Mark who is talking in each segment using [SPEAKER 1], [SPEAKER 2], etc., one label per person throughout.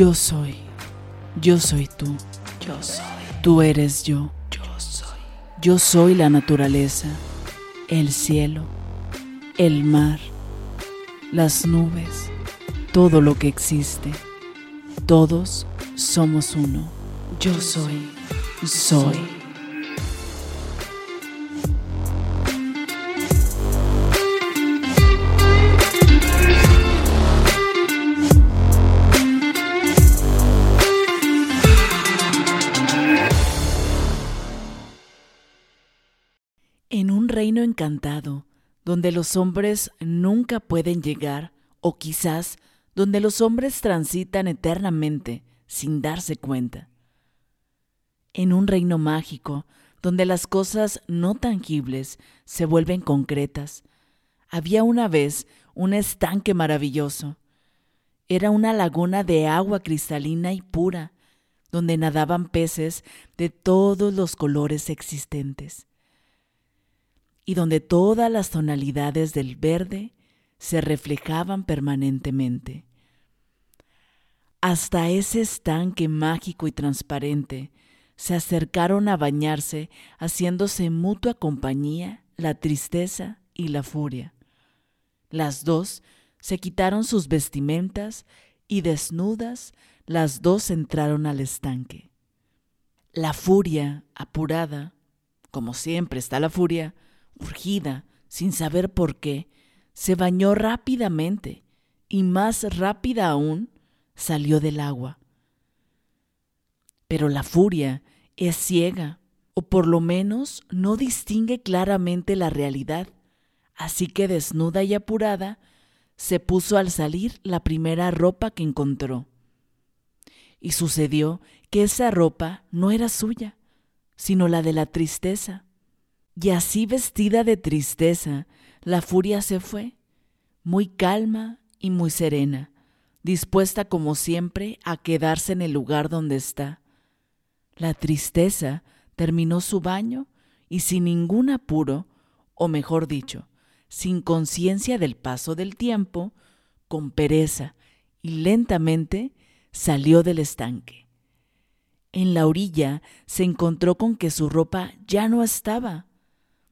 [SPEAKER 1] Yo soy. Yo soy tú.
[SPEAKER 2] Yo soy.
[SPEAKER 1] Tú eres yo.
[SPEAKER 2] Yo soy.
[SPEAKER 1] Yo soy la naturaleza, el cielo, el mar, las nubes, todo lo que existe. Todos somos uno.
[SPEAKER 2] Yo soy.
[SPEAKER 1] Soy. Reino encantado, donde los hombres nunca pueden llegar, o quizás donde los hombres transitan eternamente sin darse cuenta. En un reino mágico, donde las cosas no tangibles se vuelven concretas, había una vez un estanque maravilloso. Era una laguna de agua cristalina y pura, donde nadaban peces de todos los colores existentes y donde todas las tonalidades del verde se reflejaban permanentemente. Hasta ese estanque mágico y transparente se acercaron a bañarse, haciéndose mutua compañía la tristeza y la furia. Las dos se quitaron sus vestimentas y desnudas las dos entraron al estanque. La furia, apurada, como siempre está la furia, urgida, sin saber por qué, se bañó rápidamente y más rápida aún salió del agua. Pero la furia es ciega, o por lo menos no distingue claramente la realidad, así que desnuda y apurada, se puso al salir la primera ropa que encontró. Y sucedió que esa ropa no era suya, sino la de la tristeza. Y así vestida de tristeza, la furia se fue, muy calma y muy serena, dispuesta como siempre a quedarse en el lugar donde está. La tristeza terminó su baño y sin ningún apuro, o mejor dicho, sin conciencia del paso del tiempo, con pereza y lentamente salió del estanque. En la orilla se encontró con que su ropa ya no estaba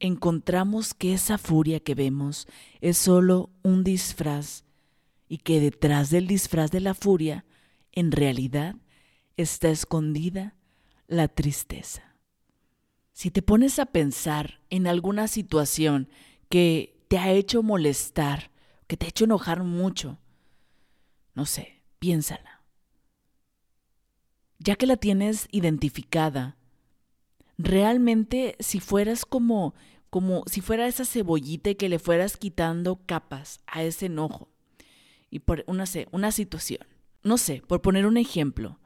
[SPEAKER 1] encontramos que esa furia que vemos es solo un disfraz y que detrás del disfraz de la furia, en realidad, está escondida la tristeza. Si te pones a pensar en alguna situación que te ha hecho molestar, que te ha hecho enojar mucho, no sé, piénsala. Ya que la tienes identificada, realmente si fueras como como si fuera esa cebollita que le fueras quitando capas a ese enojo. Y por una, una situación. No sé, por poner un ejemplo,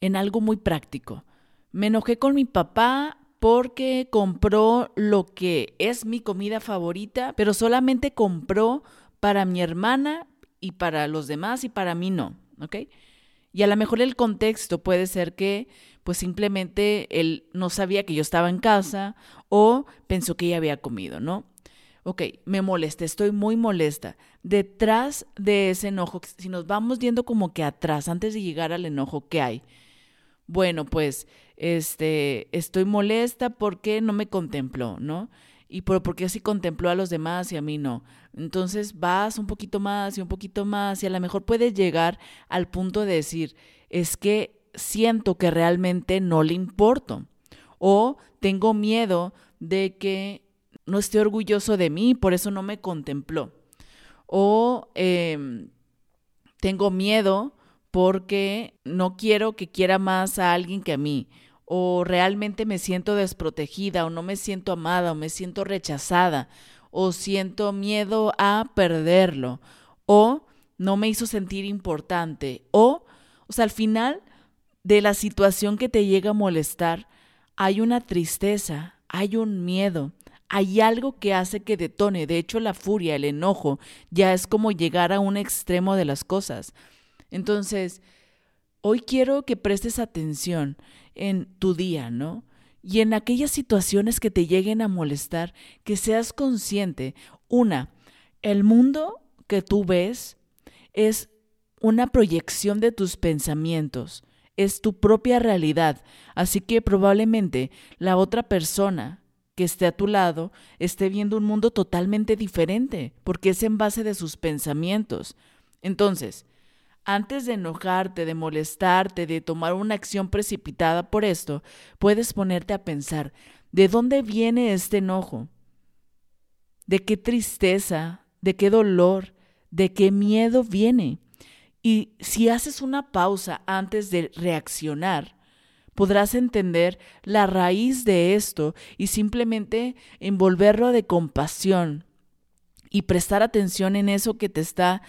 [SPEAKER 1] en algo muy práctico. Me enojé con mi papá porque compró lo que es mi comida favorita, pero solamente compró para mi hermana y para los demás y para mí no, ¿ok? Y a lo mejor el contexto puede ser que pues simplemente él no sabía que yo estaba en casa o pensó que ella había comido, ¿no? Ok, me molesta, estoy muy molesta. Detrás de ese enojo, si nos vamos viendo como que atrás, antes de llegar al enojo, ¿qué hay? Bueno, pues, este, estoy molesta porque no me contempló, ¿no? Y por, porque así contempló a los demás y a mí no. Entonces vas un poquito más y un poquito más y a lo mejor puedes llegar al punto de decir, es que siento que realmente no le importo o tengo miedo de que no esté orgulloso de mí, por eso no me contempló. O em, tengo miedo porque no quiero que quiera más a alguien que a mí. O realmente me siento desprotegida, o no me siento amada, o me siento rechazada, o siento miedo a perderlo, o no me hizo sentir importante, o, o sea, al final de la situación que te llega a molestar, hay una tristeza, hay un miedo, hay algo que hace que detone. De hecho, la furia, el enojo, ya es como llegar a un extremo de las cosas. Entonces, hoy quiero que prestes atención en tu día, ¿no? Y en aquellas situaciones que te lleguen a molestar, que seas consciente. Una, el mundo que tú ves es una proyección de tus pensamientos, es tu propia realidad, así que probablemente la otra persona que esté a tu lado esté viendo un mundo totalmente diferente, porque es en base de sus pensamientos. Entonces, antes de enojarte, de molestarte, de tomar una acción precipitada por esto, puedes ponerte a pensar, ¿de dónde viene este enojo? ¿De qué tristeza? ¿De qué dolor? ¿De qué miedo viene? Y si haces una pausa antes de reaccionar, podrás entender la raíz de esto y simplemente envolverlo de compasión y prestar atención en eso que te está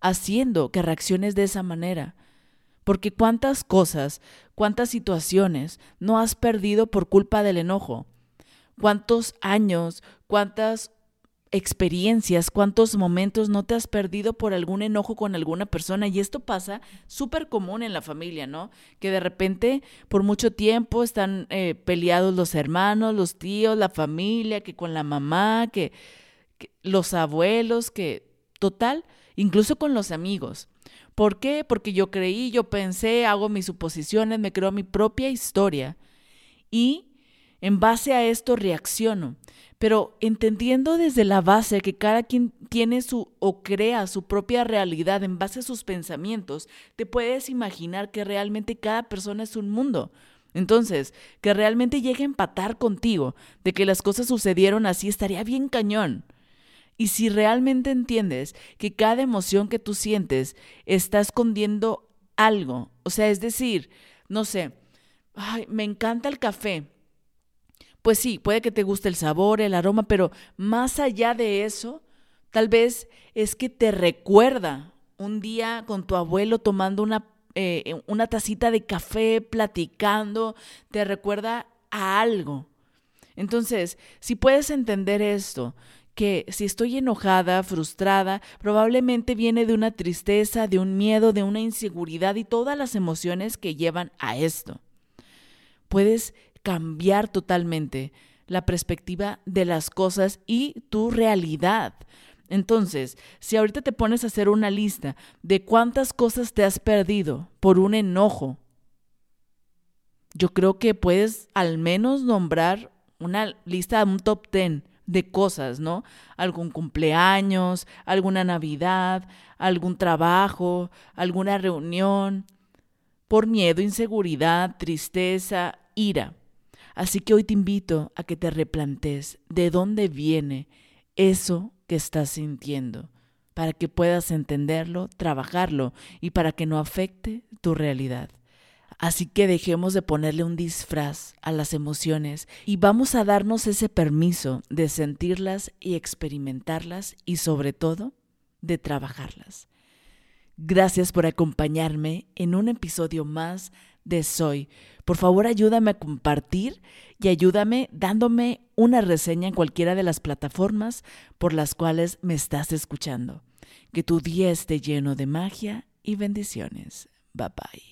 [SPEAKER 1] haciendo que reacciones de esa manera. Porque cuántas cosas, cuántas situaciones no has perdido por culpa del enojo. Cuántos años, cuántas experiencias, cuántos momentos no te has perdido por algún enojo con alguna persona. Y esto pasa súper común en la familia, ¿no? Que de repente por mucho tiempo están eh, peleados los hermanos, los tíos, la familia, que con la mamá, que, que los abuelos, que total, incluso con los amigos. ¿Por qué? Porque yo creí, yo pensé, hago mis suposiciones, me creo mi propia historia y en base a esto reacciono. Pero entendiendo desde la base que cada quien tiene su o crea su propia realidad en base a sus pensamientos, te puedes imaginar que realmente cada persona es un mundo. Entonces, que realmente llegue a empatar contigo de que las cosas sucedieron así estaría bien cañón. Y si realmente entiendes que cada emoción que tú sientes está escondiendo algo, o sea, es decir, no sé, ay, me encanta el café. Pues sí, puede que te guste el sabor, el aroma, pero más allá de eso, tal vez es que te recuerda un día con tu abuelo tomando una, eh, una tacita de café, platicando, te recuerda a algo. Entonces, si puedes entender esto, que si estoy enojada, frustrada, probablemente viene de una tristeza, de un miedo, de una inseguridad y todas las emociones que llevan a esto. Puedes cambiar totalmente la perspectiva de las cosas y tu realidad. Entonces, si ahorita te pones a hacer una lista de cuántas cosas te has perdido por un enojo, yo creo que puedes al menos nombrar una lista, un top ten de cosas, ¿no? Algún cumpleaños, alguna Navidad, algún trabajo, alguna reunión, por miedo, inseguridad, tristeza, ira. Así que hoy te invito a que te replantes de dónde viene eso que estás sintiendo, para que puedas entenderlo, trabajarlo y para que no afecte tu realidad. Así que dejemos de ponerle un disfraz a las emociones y vamos a darnos ese permiso de sentirlas y experimentarlas y sobre todo de trabajarlas. Gracias por acompañarme en un episodio más de Soy. Por favor ayúdame a compartir y ayúdame dándome una reseña en cualquiera de las plataformas por las cuales me estás escuchando. Que tu día esté lleno de magia y bendiciones. Bye bye.